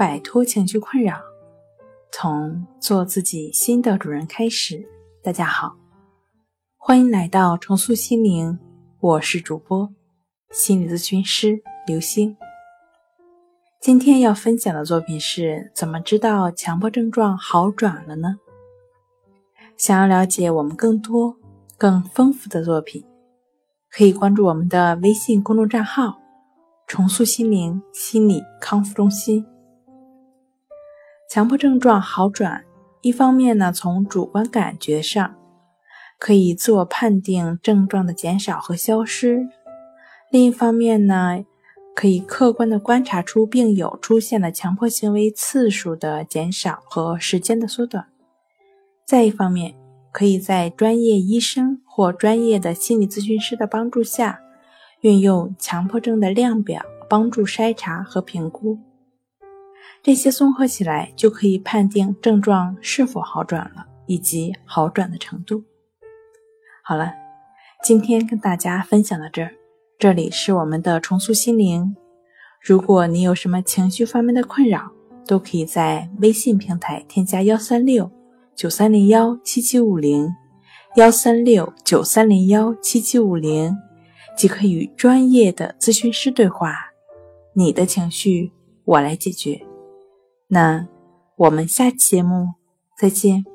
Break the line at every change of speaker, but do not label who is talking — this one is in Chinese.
摆脱情绪困扰，从做自己新的主人开始。大家好，欢迎来到重塑心灵，我是主播心理咨询师刘星。今天要分享的作品是：怎么知道强迫症状好转了呢？想要了解我们更多、更丰富的作品，可以关注我们的微信公众账号“重塑心灵心理康复中心”。强迫症状好转，一方面呢，从主观感觉上可以自我判定症状的减少和消失；另一方面呢，可以客观的观察出病友出现的强迫行为次数的减少和时间的缩短。再一方面，可以在专业医生或专业的心理咨询师的帮助下，运用强迫症的量表帮助筛查和评估。这些综合起来，就可以判定症状是否好转了，以及好转的程度。好了，今天跟大家分享到这儿。这里是我们的重塑心灵。如果你有什么情绪方面的困扰，都可以在微信平台添加幺三六九三零幺七七五零幺三六九三零幺七七五零，即可与专业的咨询师对话。你的情绪，我来解决。那我们下期节目再见。